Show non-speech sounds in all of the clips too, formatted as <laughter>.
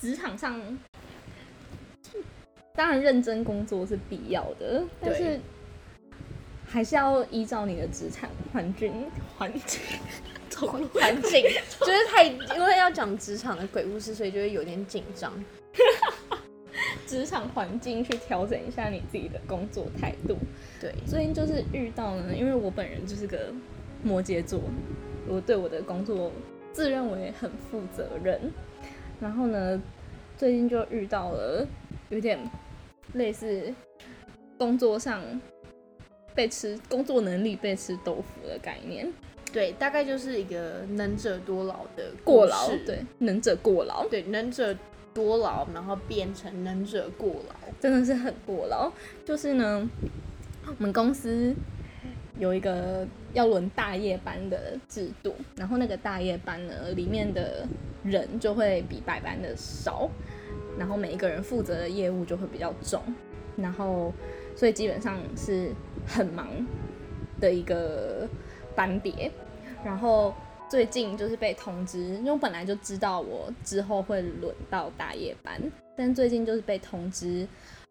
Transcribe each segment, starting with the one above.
职场上，当然认真工作是必要的，但是还是要依照你的职场环境环境环境，<laughs> 就是太因为要讲职场的鬼故事，所以就会有点紧张。<laughs> 职场环境去调整一下你自己的工作态度。对，最近就是遇到呢，因为我本人就是个摩羯座，我对我的工作自认为很负责任。然后呢，最近就遇到了有点类似工作上被吃工作能力被吃豆腐的概念。对，大概就是一个能者多劳的过劳，对，能者过劳，对，能者。多劳，然后变成能者过劳，真的是很过劳。就是呢，我们公司有一个要轮大夜班的制度，然后那个大夜班呢，里面的人就会比白班的少，然后每一个人负责的业务就会比较重，然后所以基本上是很忙的一个班别，然后。最近就是被通知，因为我本来就知道我之后会轮到大夜班，但最近就是被通知，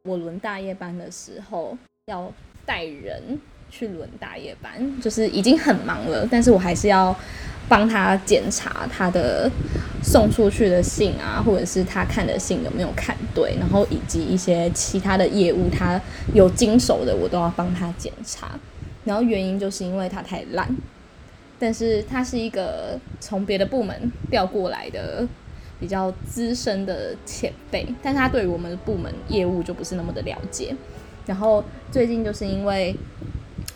我轮大夜班的时候要带人去轮大夜班，就是已经很忙了，但是我还是要帮他检查他的送出去的信啊，或者是他看的信有没有看对，然后以及一些其他的业务他有经手的，我都要帮他检查，然后原因就是因为他太烂。但是他是一个从别的部门调过来的比较资深的前辈，但他对于我们的部门业务就不是那么的了解。然后最近就是因为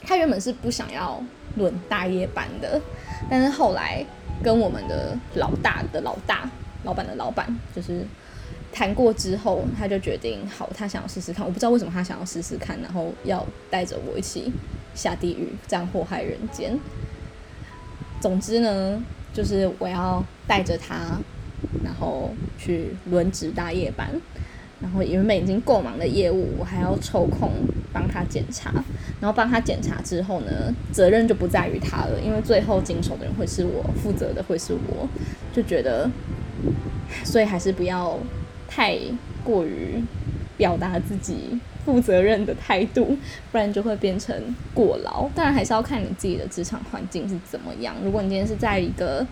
他原本是不想要轮大夜班的，但是后来跟我们的老大的老大老板的老板就是谈过之后，他就决定好，他想要试试看。我不知道为什么他想要试试看，然后要带着我一起下地狱，这样祸害人间。总之呢，就是我要带着他，然后去轮值大夜班，然后原本已经够忙的业务，我还要抽空帮他检查，然后帮他检查之后呢，责任就不在于他了，因为最后经手的人会是我，负责的会是我，就觉得，所以还是不要太过于表达自己。负责任的态度，不然就会变成过劳。当然还是要看你自己的职场环境是怎么样。如果你今天是在一个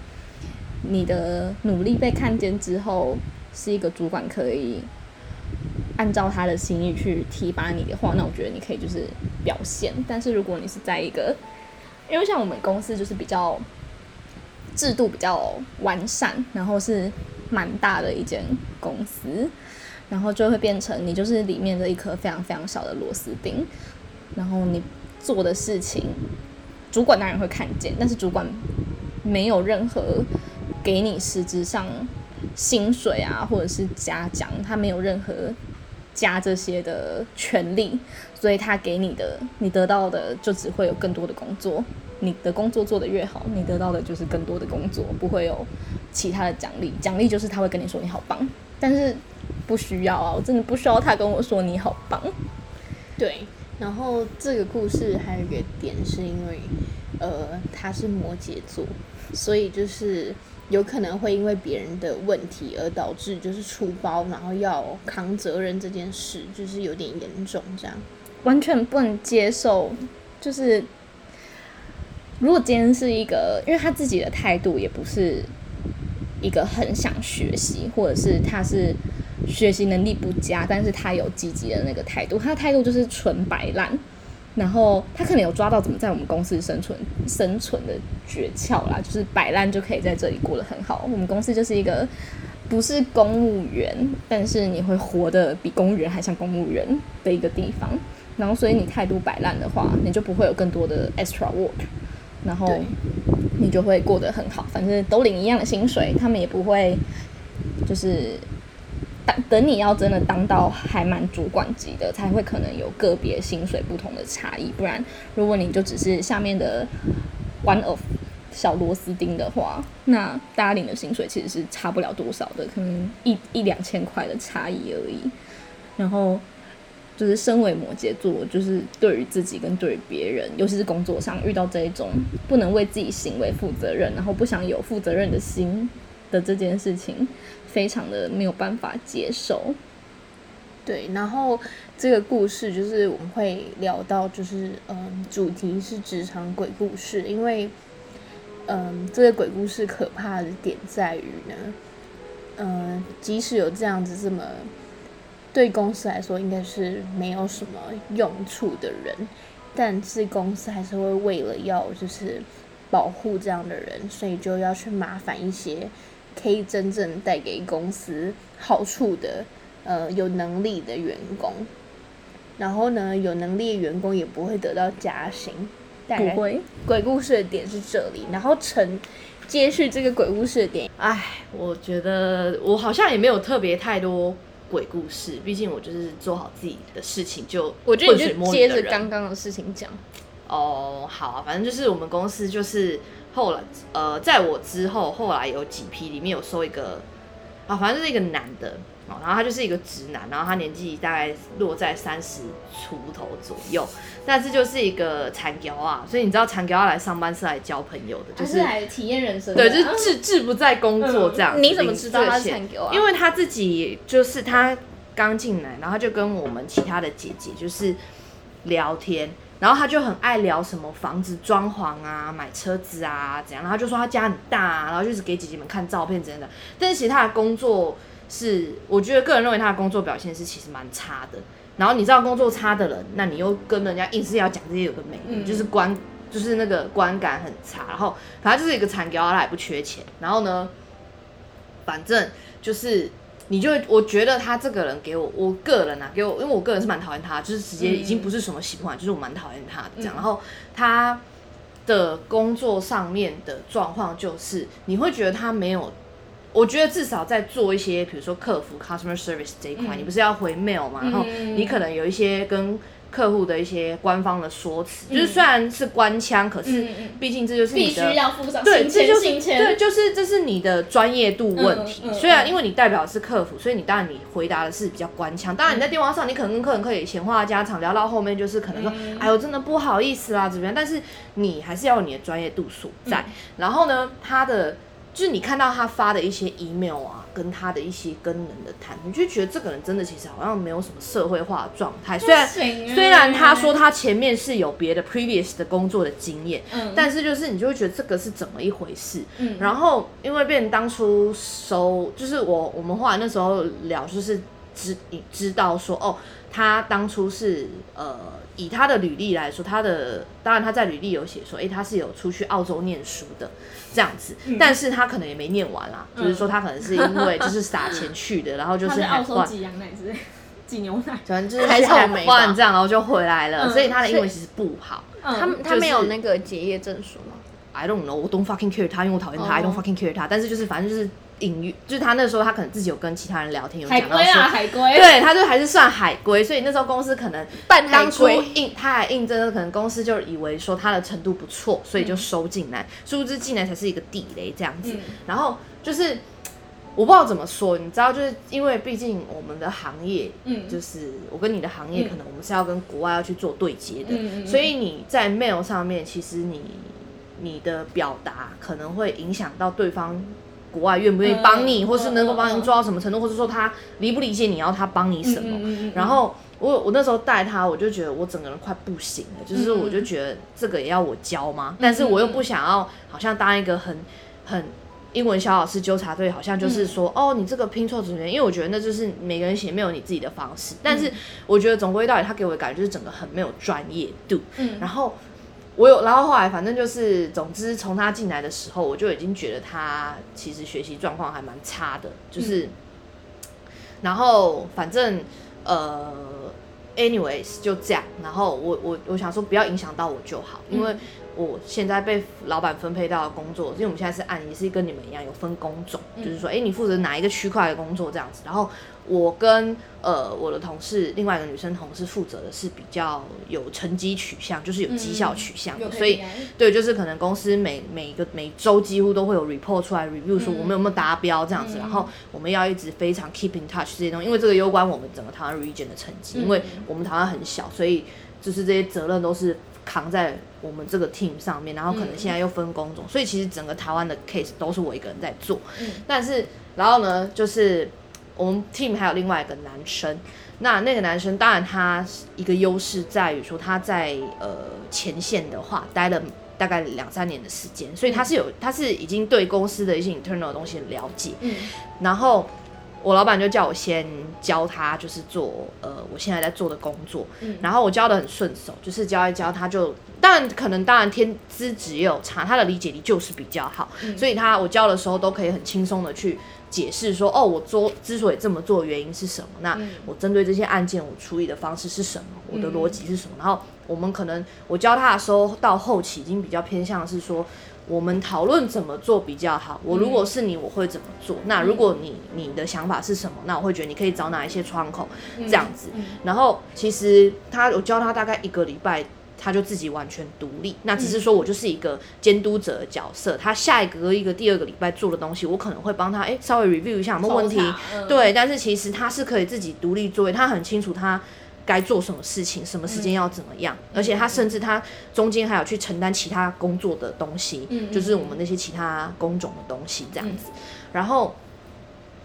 你的努力被看见之后，是一个主管可以按照他的心意去提拔你的话，那我觉得你可以就是表现。但是如果你是在一个，因为像我们公司就是比较制度比较完善，然后是蛮大的一间公司。然后就会变成你就是里面的一颗非常非常小的螺丝钉，然后你做的事情，主管当然会看见，但是主管没有任何给你实质上薪水啊，或者是嘉奖，他没有任何加这些的权利，所以他给你的，你得到的就只会有更多的工作，你的工作做得越好，你得到的就是更多的工作，不会有其他的奖励，奖励就是他会跟你说你好棒，但是。不需要啊，我真的不需要他跟我说你好棒。对，然后这个故事还有一个点是因为，呃，他是摩羯座，所以就是有可能会因为别人的问题而导致就是出包，然后要扛责任这件事，就是有点严重，这样完全不能接受。就是如果今天是一个，因为他自己的态度也不是一个很想学习，或者是他是。学习能力不佳，但是他有积极的那个态度，他的态度就是纯摆烂，然后他可能有抓到怎么在我们公司生存生存的诀窍啦，就是摆烂就可以在这里过得很好。我们公司就是一个不是公务员，但是你会活得比公务员还像公务员的一个地方，然后所以你态度摆烂的话，你就不会有更多的 extra work，然后你就会过得很好，反正都领一样的薪水，他们也不会就是。等等，你要真的当到还蛮主管级的，才会可能有个别薪水不同的差异。不然，如果你就只是下面的 one of 小螺丝钉的话，那大家领的薪水其实是差不了多少的，可能一一两千块的差异而已。然后，就是身为摩羯座，就是对于自己跟对于别人，尤其是工作上遇到这一种不能为自己行为负责任，然后不想有负责任的心。的这件事情非常的没有办法接受。对，然后这个故事就是我们会聊到，就是嗯，主题是职场鬼故事，因为嗯，这个鬼故事可怕的点在于呢，嗯，即使有这样子这么对公司来说应该是没有什么用处的人，但是公司还是会为了要就是保护这样的人，所以就要去麻烦一些可以真正带给公司好处的。呃，有能力的员工，然后呢，有能力的员工也不会得到加薪。不会。鬼故事的点是这里，然后承接续这个鬼故事的点。唉，我觉得我好像也没有特别太多鬼故事，毕竟我就是做好自己的事情就。我觉得你就接着刚刚的事情讲。哦，好啊，反正就是我们公司就是后来呃，在我之后，后来有几批里面有收一个啊，反正就是一个男的。然后他就是一个直男，然后他年纪大概落在三十出头左右，但是就是一个残雕啊，所以你知道残雕来上班是来交朋友的，就是来体验人生，对，就是志志不在工作这样。你怎么知道他是残雕啊？因为他自己就是他刚进来，然后就跟我们其他的姐姐就是聊天，然后他就很爱聊什么房子装潢啊、买车子啊怎样，然后就说他家很大，啊然后就是给姐姐们看照片之类的。但是其实他的工作。是，我觉得个人认为他的工作表现是其实蛮差的。然后你知道工作差的人，那你又跟人家硬是要讲这些有的没的，就是观就是那个观感很差。然后反正就是一个惨雕，他也不缺钱。然后呢，反正就是你就我觉得他这个人给我，我个人啊给我，因为我个人是蛮讨厌他，就是直接已经不是什么喜欢，就是我蛮讨厌他的这样。然后他的工作上面的状况就是，你会觉得他没有。我觉得至少在做一些，比如说客服 （customer service） 这一块，你不是要回 mail 嘛？然后你可能有一些跟客户的一些官方的说辞，就是虽然是官腔，可是毕竟这就是必须要附上对，这就是对，就是这是你的专业度问题。虽然因为你代表是客服，所以你当然你回答的是比较官腔。当然你在电话上，你可能跟客人可以闲话家常，聊到后面就是可能说：“哎呦，真的不好意思啦，怎么样？”但是你还是要有你的专业度所在。然后呢，他的。就是你看到他发的一些 email 啊，跟他的一些跟人的谈，你就觉得这个人真的其实好像没有什么社会化的状态。虽然虽然他说他前面是有别的 previous 的工作的经验，嗯，但是就是你就会觉得这个是怎么一回事？嗯，然后因为变当初收，就是我我们后来那时候聊，就是知你知道说哦，他当初是呃。以他的履历来说，他的当然他在履历有写说，哎，他是有出去澳洲念书的这样子，但是他可能也没念完啦，就是说他可能是因为就是撒钱去的，然后就 <laughs> 是澳洲挤羊奶之类，挤牛奶，反正就是海草莓这样，然后就回来了，所以他的英文其实不好。他他没有那个结业证书吗？I don't know，我 don't fucking care 他，因为我讨厌他，I don't fucking care 他，但是就是反正就是。隐喻就是他那时候，他可能自己有跟其他人聊天，有讲到说海龟，对，他就还是算海归，所以那时候公司可能当初应他还应征，可能公司就以为说他的程度不错，所以就收进来，殊不知进来才是一个地雷这样子。然后就是我不知道怎么说，你知道，就是因为毕竟我们的行业，嗯，就是我跟你的行业，可能我们是要跟国外要去做对接的，所以你在 mail 上面，其实你你的表达可能会影响到对方。国外愿不愿意帮你，或是能够帮你做到什么程度，或者说他理不理解你要他帮你什么？然后我我那时候带他，我就觉得我整个人快不行了，就是我就觉得这个也要我教吗？但是我又不想要好像当一个很很英文小老师纠察队，好像就是说哦你这个拼错字元，因为我觉得那就是每个人写没有你自己的方式。但是我觉得总归到底他给我的感觉就是整个很没有专业度。嗯，然后。我有，然后后来反正就是，总之从他进来的时候，我就已经觉得他其实学习状况还蛮差的，就是，然后反正呃，anyways 就这样，然后我我我想说不要影响到我就好，因为我现在被老板分配到的工作，因为我们现在是按也是跟你们一样有分工种，就是说，哎，你负责哪一个区块的工作这样子，然后。我跟呃我的同事，另外一个女生同事负责的是比较有成绩取向，就是有绩效取向的，所以对，就是可能公司每每个每周几乎都会有 report 出来 review 说我们有没有达标这样子，然后我们要一直非常 keep in touch 这些东西，因为这个攸关我们整个台湾 region 的成绩，因为我们台湾很小，所以就是这些责任都是扛在我们这个 team 上面，然后可能现在又分工种，所以其实整个台湾的 case 都是我一个人在做。嗯但是然后呢，就是我们 team 还有另外一个男生，那那个男生当然他一个优势在于说他在呃前线的话待了。大概两三年的时间，所以他是有，他是已经对公司的一些 internal 的东西很了解。嗯然后我老板就叫我先教他，就是做呃我现在在做的工作。嗯然后我教的很顺手，就是教一教他就，但可能当然天资质也有差，他的理解力就是比较好，嗯所以他我教的时候都可以很轻松的去解释说，哦，我做之所以这么做原因是什么，那嗯我针对这些案件我处理的方式是什么，我的嗯逻辑是什么，然后我们可能我教他的时候到后期已经比较偏向是说。我们讨论怎么做比较好。我如果是你，我会怎么做？那如果你你的想法是什么？那我会觉得你可以找哪一些窗口这样子。嗯然后其实他我教他大概一个礼拜，他就自己完全独立。那只是说我就是一个监督者的角色，他下一个一个第二个礼拜做的东西，我可能会帮他哎稍微 review 一下有没有问题嗯。对，但是其实他是可以自己独立作业，他很清楚他。该做什么事情，什么时间要怎么样，而且他甚至他中间还有去承担其他工作的东西，就是我们那些其他工种的东西这样子。然后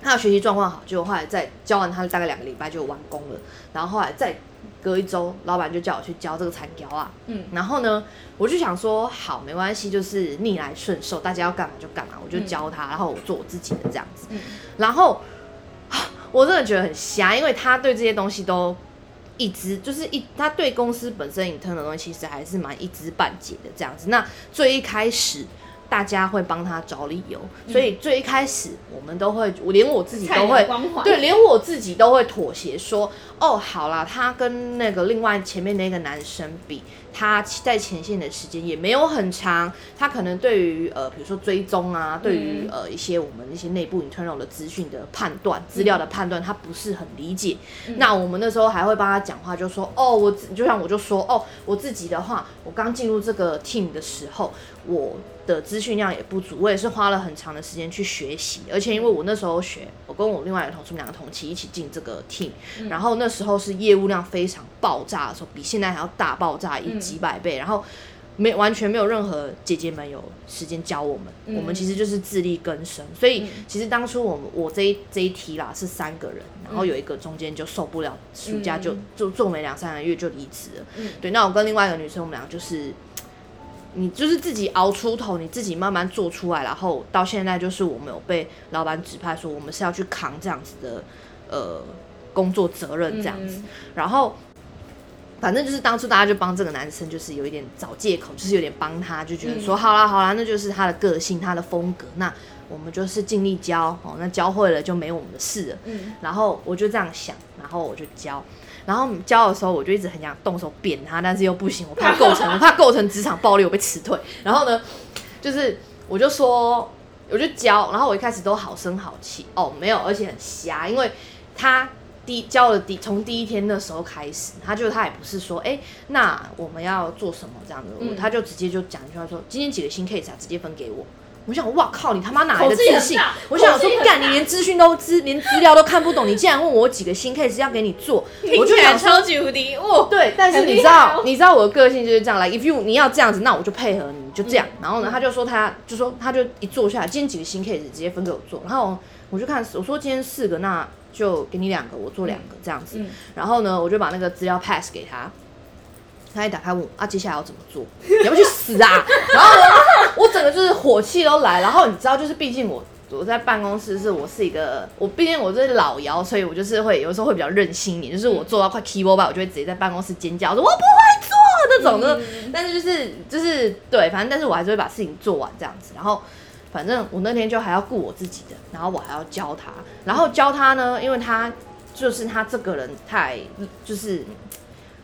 他的学习状况好，就后来再教完他大概两个礼拜就完工了，然后后来再隔一周，老板就叫我去教这个残雕啊，嗯。然后呢，我就想说好没关系，就是逆来顺受，大家要干嘛就干嘛，我就教他，然后我做我自己的这样子，嗯。然后我真的觉得很瞎，因为他对这些东西都一知，就是一他对公司本身隐吞的东西，其实还是蛮一知半解的这样子。那最一开始。大家会帮他找理由，所以最一开始我们都会，我连我自己都会对，连我自己都会妥协说，哦，好啦，他跟那个另外前面那个男生比，他在前线的时间也没有很长，他可能对于呃，比如说追踪啊，对于、呃一些我们一些内部 internal 的资讯的判断、资料的判断，他不是很理解。那我们那时候还会帮他讲话，就说，哦，我就像我就说，哦，我自己的话，我刚进入这个 team 的时候，我的资讯量也不足，我也是花了很长的时间去学习，而且因为我那时候学，我跟我另外一个同事，我们两个同期一起进这个 team，、然后那时候是业务量非常爆炸的时候，比现在还要大爆炸一几百倍，然后没完全没有任何姐姐们有时间教我们，我们其实就是自力更生，所以其实当初我们我这一这一题啦是三个人，然后有一个中间就受不了，暑假就就做没两三个月就离职了，嗯。对，那我跟另外一个女生，我们俩就是。你就是自己熬出头，你自己慢慢做出来，然后到现在就是我们有被老板指派说我们是要去扛这样子的呃工作责任这样子，嗯然后反正就是当初大家就帮这个男生就是有一点找借口，就是有点帮他，就觉得说、嗯好啦好啦，那就是他的个性他的风格，那我们就是尽力教哦，那教会了就没我们的事了。嗯然后我就这样想，然后我就教。然后教的时候，我就一直很想动手扁他，但是又不行，我怕构成，<laughs> 我怕构成职场暴力，我被辞退。然后呢，就是我就说，我就教，然后我一开始都好声好气，哦，没有，而且很瞎，因为他第教了第从第一天那时候开始，他就他也不是说，哎，那我们要做什么这样子，嗯他就直接就讲一句话说，今天几个新 case 啊，直接分给我。我想，哇靠，你他妈哪来的自信？我想说干，你连资讯都资，连资料都看不懂，你竟然问我几个新 case 要给你做，<laughs> 我就想，超级无敌哦，对，但是你知道，你知道我的个性就是这样，like if you 你要这样子，那我就配合你，就这样。嗯然后呢，他就说他就说他就一坐下来，今天几个新 case 直接分给我做，然后我就看我说今天四个，那就给你两个，我做两个这样子。嗯然后呢，我就把那个资料 pass 给他。他一打开问我啊，接下来要怎么做？<laughs> 你要不去死啊？然后呢，<laughs> 我整个就是火气都来。然后你知道，就是毕竟我我在办公室是我是一个，我毕竟我是老姚，所以我就是会有时候会比较任性一点，就是我做到快 keyboard 吧，我就会直接在办公室尖叫说我不会做那种的。但是就是就是对，反正但是我还是会把事情做完这样子。然后反正我那天就还要顾我自己的，然后我还要教他，然后教他呢，因为他就是他这个人太就是。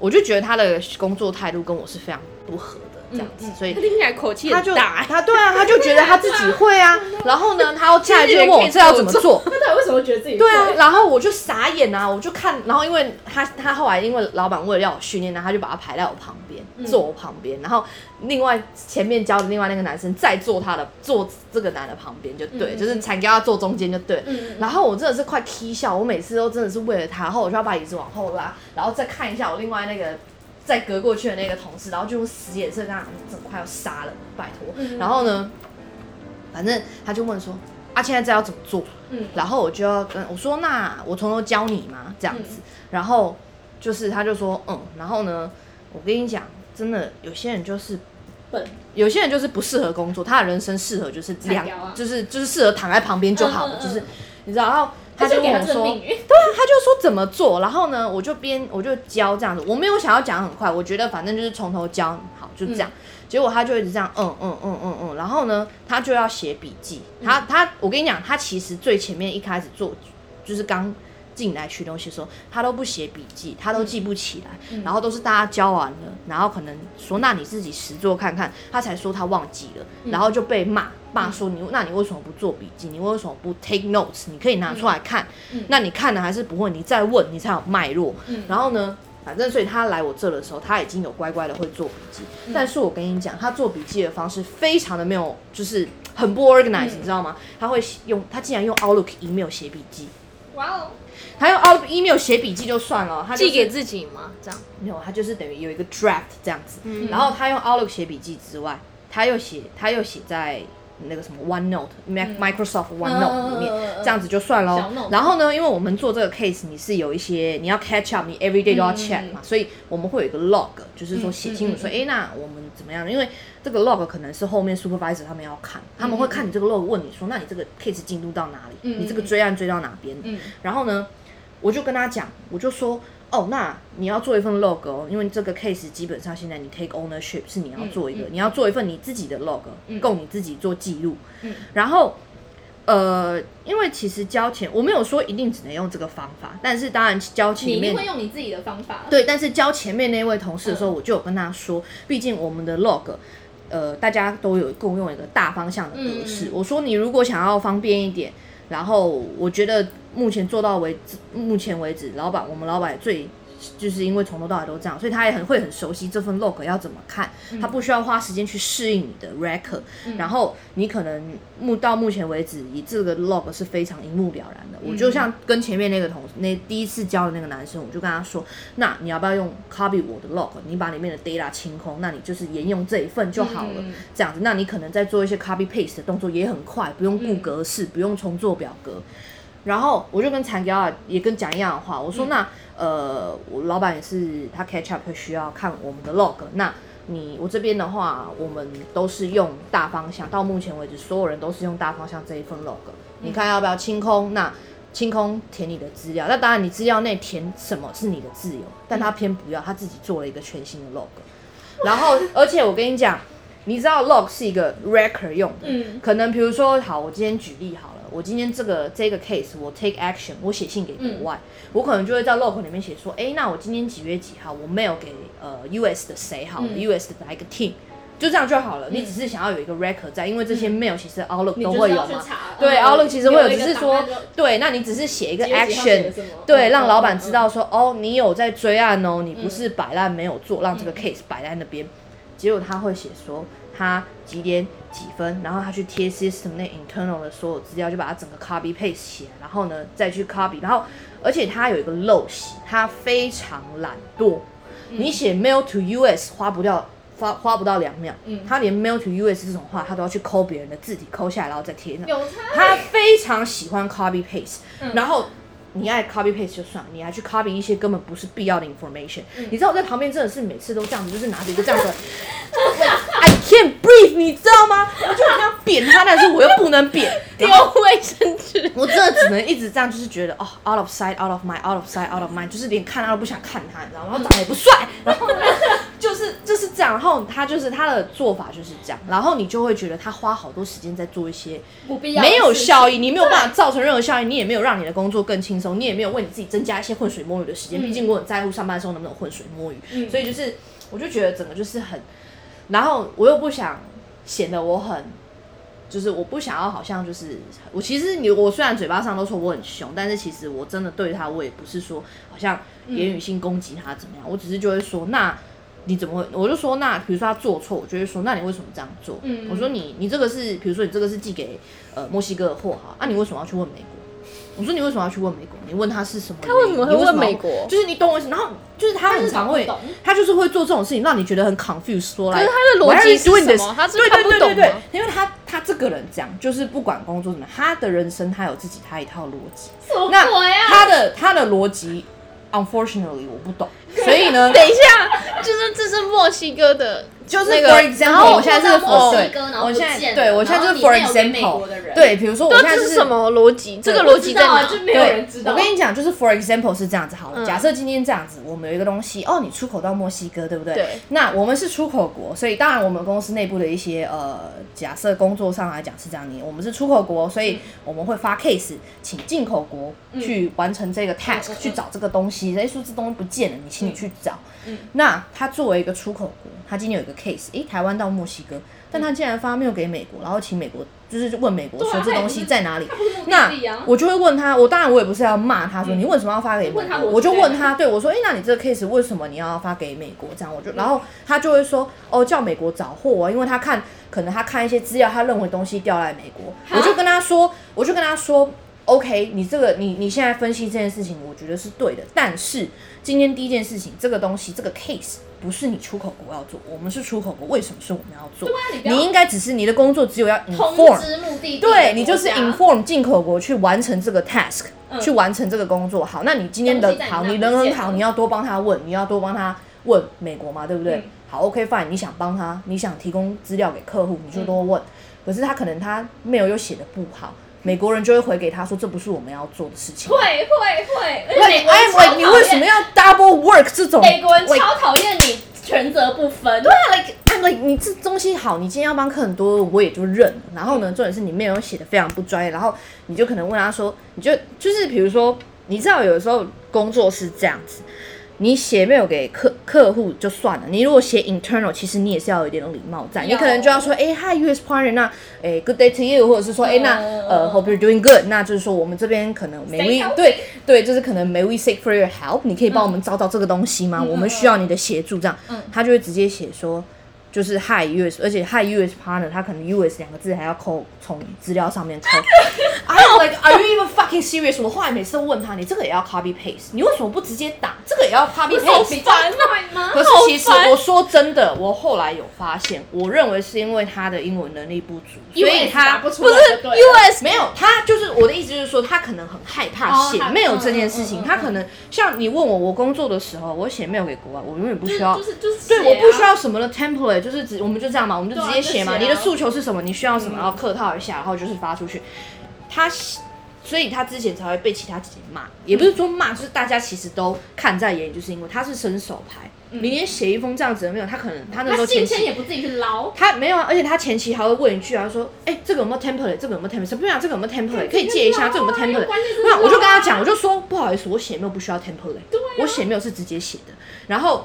我就觉得他的工作态度跟我是非常不合这样子，所以他听起来口气他就很大，他对啊，他就觉得他自己会啊，<laughs> 然后呢，他又下来就问我这要怎么做，<laughs> 那他为什么觉得自己对啊，然后我就傻眼啊，我就看，然后因为他他后来因为老板为了要我训练呢，他就把他排在我旁边，坐我旁边，然后另外前面教的另外那个男生再坐他的坐这个男的旁边就对，嗯就是才叫他坐中间就对，嗯然后我真的是快 k 笑，我每次都真的是为了他，然后我就要把椅子往后拉，然后再看一下我另外那个再隔过去的那个同事，然后就用死眼色跟他整快要杀了，拜托。嗯然后呢，反正他就问说啊，现在这要怎么做？嗯然后我就要跟我说，那我从头教你嘛，这样子。嗯然后就是他就说，嗯，然后呢，我跟你讲，真的有些人就是笨，有些人就是不适合工作，他的人生适合就是两，菜鸟啊就是就是适合躺在旁边就好了，就是你知道，然后他就跟我说。<laughs> 对啊，他就说怎么做，然后呢，我就边我就教这样子，我没有想要讲很快，我觉得反正就是从头教，好就这样。结果他就一直这样，嗯嗯嗯嗯嗯，然后呢，他就要写笔记。他他，我跟你讲，他其实最前面一开始做，就是刚进来取东西的时候，他都不写笔记，他都记不起来，然后都是大家教完了，然后可能说那你自己实做看看，他才说他忘记了，然后就被骂骂说你那你为什么不做笔记？你为什么不 take notes？你可以拿出来看，那你看了还是不会，你再问你才有脉络。然后呢？反正，所以他来我这的时候，他已经有乖乖的会做笔记。但是我跟你讲，他做笔记的方式非常的没有，就是很不 organized，、你知道吗？他会用，他竟然用 Outlook email 写笔记。哇哦，他用 Outlook email 写笔记就算了，他、就是、寄给自己吗？这样，没有，他就是等于有一个 draft 这样子。然后他用 Outlook 写笔记之外，他又写，他又写在那个什么 OneNote、Microsoft OneNote 里面，这样子就算喽。然后呢，因为我们做这个 case，你是有一些你要 catch up，你 every day 都要 check 嘛，所以我们会有一个 log，就是说写清楚说，哎、那我们怎么样？因为这个 log 可能是后面 supervisor 他们要看，他们会看你这个 log，问你说，那你这个 case 进度到哪里？嗯你这个追案追到哪边？嗯然后呢，我就跟他讲，我就说，哦，那你要做一份 log 哦，因为这个 case 基本上现在你 take ownership 是你要做一个，你要做一份你自己的 log，、供你自己做记录。嗯然后，呃，因为其实交钱，我没有说一定只能用这个方法，但是当然交你一定前面会用你自己的方法。对，但是交前面那位同事的时候，我就有跟他说，毕竟我们的 log，呃，大家都有共用一个大方向的格式。嗯我说你如果想要方便一点，然后我觉得目前做到为止，目前为止，老板我们老板最。就是因为从头到尾都这样，所以他也很会很熟悉这份 log 要怎么看，他不需要花时间去适应你的 record，、然后你可能目到目前为止，以这个 log 是非常一目了然的。我就像跟前面那个同，那第一次教的那个男生，我就跟他说，那你要不要用 copy 我的 log？你把里面的 data 清空，那你就是沿用这一份就好了，嗯这样子，那你可能在做一些 copy paste 的动作也很快，不用顾格式，不用重做表格。然后我就跟残雕啊也跟讲一样的话，我说那、呃，我老板也是他 catch up 会需要看我们的 log，那你我这边的话，我们都是用大方向，到目前为止所有人都是用大方向这一份 log，你看要不要清空？那清空填你的资料，那当然你资料内填什么是你的自由，但他偏不要，他自己做了一个全新的 log，然后而且我跟你讲，你知道 log 是一个 record 用的，嗯。可能比如说好，我今天举例好了，我今天这个这个 case 我 take action，我写信给国外，我可能就会在 log 里面写说，哎，那我今天几月几号？我 mail 给呃 US 的谁？好、嗯。U s 的哪一个 team。就这样就好了，你只是想要有一个 record 在，因为这些 mail 其实 Outlook 都会有嘛。对嗯，Outlook 其实会有，只是说对，那你只是写一个 action，对，让老板嗯知道说，哦，你有在追案哦，你不是摆烂没有做，让这个 case 摆在那边。结果他会写说他几点几分，然后他去贴 system 内 internal 的所有资料，就把它整个 copy paste 起来，然后呢再去 copy，然后而且他有一个陋习，他非常懒惰。你写 mail to US 花不掉。花花不到两秒，他连 mail to US 这种话，他都要去抠别人的字体，抠下来然后再贴上。他非常喜欢 copy paste，、然后你爱 copy paste 就算了，你还去 copy 一些根本不是必要的 information、你知道我在旁边真的是每次都这样子，就是拿着一个这样子，I <laughs> can't breathe，你知道吗？我就很想扁他，但是我又不能扁，<laughs> 丢卫生纸。我真的只能一直这样，就是觉得哦，out of sight，out of mind，out of sight，out of mind，就是连看他都不想看他，你知道吗？然后长得也不帅，然后呢就是就是这样，然后他就是他的做法就是这样，然后你就会觉得他花好多时间在做一些不必要的没有效益，你没有办法造成任何效益，你也没有让你的工作更轻松，你也没有为你自己增加一些浑水摸鱼的时间。毕竟我很在乎上班的时候能不能浑水摸鱼，所以就是我就觉得整个就是很，然后我又不想显得我很。就是我不想要，好像就是我其实你我虽然嘴巴上都说我很凶，但是其实我真的对他我也不是说好像言语性攻击他怎么样，我只是就会说那你怎么会？我就说那比如说他做错，我就会说那你为什么这样做？嗯我说你你这个是比如说你这个是寄给呃墨西哥的货哈，啊你为什么要去问美国？我说你为什么要去问美国？你问他是什么？他为什么会你问美国就是你懂我意思。然后就是他很常会他他就是会做这种事情，让你觉得很 confused。说来，可是他的逻辑是什么？他是对对看不懂对对对，因为他他这个人这样，就是不管工作怎么样，他的人生他有自己他一套逻辑。什么那鬼啊？他的他的逻辑，unfortunately 我不懂，<laughs> 所以呢，<laughs> 等一下，就是这是墨西哥的，就是那个 for example，然后我现在是到墨西对哥然，后我现在对我现在就是 for example，的人对，比如说我现在是什么逻辑？这个逻辑在哪？就没有人知道。我跟你讲，就是 for example 是这样子好了。嗯假设今天这样子，我们有一个东西，哦，你出口到墨西哥，对不对？对。那我们是出口国，所以当然我们公司内部的一些呃，假设工作上来讲是这样念，我们是出口国，所以我们会发 case 请进口国去完成这个 task，、去找这个东西。哎，说这东西不见了，你请你去找。嗯。那他作为一个出口国，他今天有一个 case，诶，台湾到墨西哥，但他竟然发没有给美国，然后请美国就是问美国说这东西在哪里？那我就会问他，我当然我也不是要骂他说、你为什么要发给美国，我就问他，对我说，诶，那你这个 case 为什么你要发给美国？这样我就，然后他就会说，哦，叫美国找货啊，因为他看可能他看一些资料，他认为东西掉在美国，我就跟他说，我就跟他说。OK，你这个你你现在分析这件事情，我觉得是对的。但是今天第一件事情，这个东西这个 case 不是你出口国要做，我们是出口国，为什么是我们要做？对啊你应该只是你的工作只有要通 inform，知目的的对你就是 inform 进口国去完成这个 task，、嗯去完成这个工作。好，那你今天东西在你人好，你人很好，你要多帮他问，你要多帮他问美国嘛，对不对？嗯好，OK fine，你想帮他，你想提供资料给客户，你就多问。可是他可能他没有又写的不好，美国人就会回给他说这不是我们要做的事情。会会会，而且 Like 美国人超 like 你为什么要 double work 这种？美国人超讨厌你权责不分。对啊，like I'm like 你这东西好，你今天要帮客人多，我也就认了。然后呢，重点是你内容写的非常不专业，然后你就可能问他说，你就就是比如说，你知道有的时候工作是这样子。你写没有给客客户就算了，你如果写 internal，其实你也是要有一点礼貌在，你可能就要说，哎、h i US partner，那，哎、g o o d day to you，或者是说，哎、那，呃，hope you're doing good，那就是说我们这边可能 may we，healthy 对对，就是可能 may we seek for your help，你可以帮我们找到这个东西吗？我们需要你的协助，这样，他就会直接写说。就是 Hi US，而且 Hi US partner，他可能 US 两个字还要抠从资料上面抠。<laughs> I'm like, are you even fucking serious？我后来每次都问他，你这个也要 copy paste？你为什么不直接打？这个也要 copy paste？烦吗？可是其实我说真的，我后来有发现，我认为是因为他的英文能力不足，所以他不是 US 没有，他就是我的意思，就是说他可能很害怕写 mail 这件事情，嗯嗯嗯他可能像你问我，我工作的时候，我写 mail 给国外，我永远不需要，就是就是对，我不需要什么的 template，就是只我们就这样嘛，我们就直接写嘛，啊你的诉求是什么，你需要什么，嗯然后客套一下，然后就是发出去。他所以他之前才会被其他姐姐骂，也不是说骂，就是大家其实都看在眼里，就是因为他是伸手牌，你连写一封这样子的没有，他可能他那时候前期也不自己去捞，他没有啊，而且他前期还会问一句啊，说，哎、这个有没有 template？这个有没有 template？不然这个有没有 template？可以借一下，这个有没有 template？那我就跟他讲，我就说不好意思，我写没有不需要 template，、我写没有是直接写的。然后，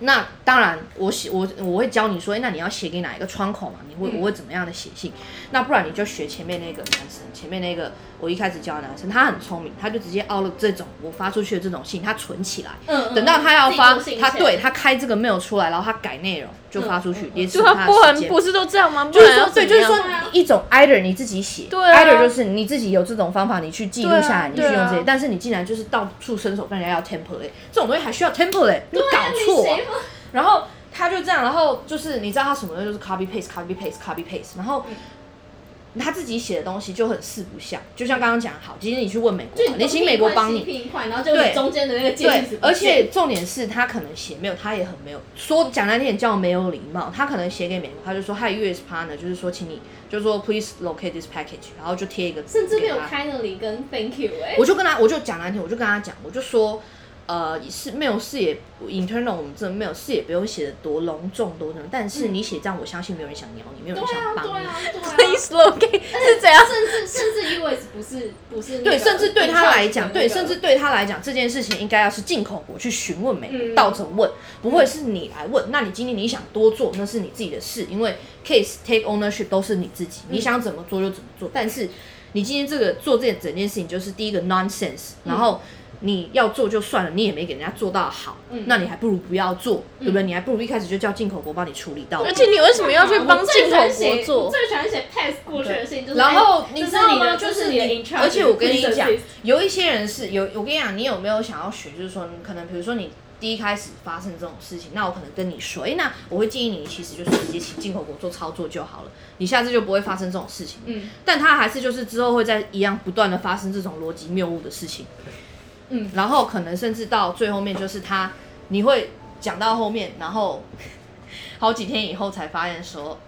那当然我写我我会教你说，哎、那你要写给哪一个窗口嘛？你会、我会怎么样的写信？那不然你就学前面那个男生，前面那个我一开始教的男生，他很聪明，他就直接凹了这种我发出去的这种信，他存起来，嗯等到他要发，他对他开这个 mail 出来，然后他改内容就发出去，嗯也是就他不很不是都这样吗？不然要就是说，对，就是说一种 either 你自己写，either 就是你自己有这种方法，你去记录下来，你去用这些，啊。但是你竟然就是到处伸手跟人家要 template，这种东西还需要 template，你搞错、然后他就这样，然后就是你知道他什么的，就是 copy paste copy paste copy paste，然后。他自己写的东西就很四不像，就像刚刚讲，好，今天你去问美国你你请美国帮你，然后就对中间的那个介对系词，而且重点是他可能写没有，他也很没有说讲难听点叫没有礼貌。他可能写给美国，他就说 Hi US partner，就是说请你，就是说 Please locate this package，然后就贴一个，甚至没有给他。开那里跟 Thank you 哎、我就跟他，我就讲难听，我就跟他讲，我就说。呃，是没有视野 internal，我们真的没有视野，不用写的多隆重多那种。但是你写这样，我相信没有人想鸟你，没有人想帮你。对啊对啊，<laughs> Please locate 是怎样？甚至甚至 US 不是不是那个对，甚至对他来讲，对，那个甚至对他来讲，这件事情应该要是进口国去询问美国，嗯倒着问，不会是你来问。那你今天你想多做，那是你自己的事，因为 case take ownership 都是你自己，你想怎么做就怎么做。但是你今天这个做这整件事情，就是第一个 nonsense，然后。你要做就算了，你也没给人家做到好，嗯那你还不如不要做，对不对？你还不如一开始就叫进口国帮你处理到。而且你为什么要去帮进口国我做？最喜欢写 pass 过去的事情，就是然后哎你知道吗？就是你而且我跟你讲有一些人是有，我跟你讲，你有没有想要学？就是说，可能比如说你第一开始发生这种事情，那我可能跟你说，诶，那我会建议你其实就是直接请进口国做操作就好了，你下次就不会发生这种事情。嗯但他还是就是之后会在一样不断的发生这种逻辑谬误的事情，嗯，然后可能甚至到最后面就是他你会讲到后面，然后好几天以后才发现说，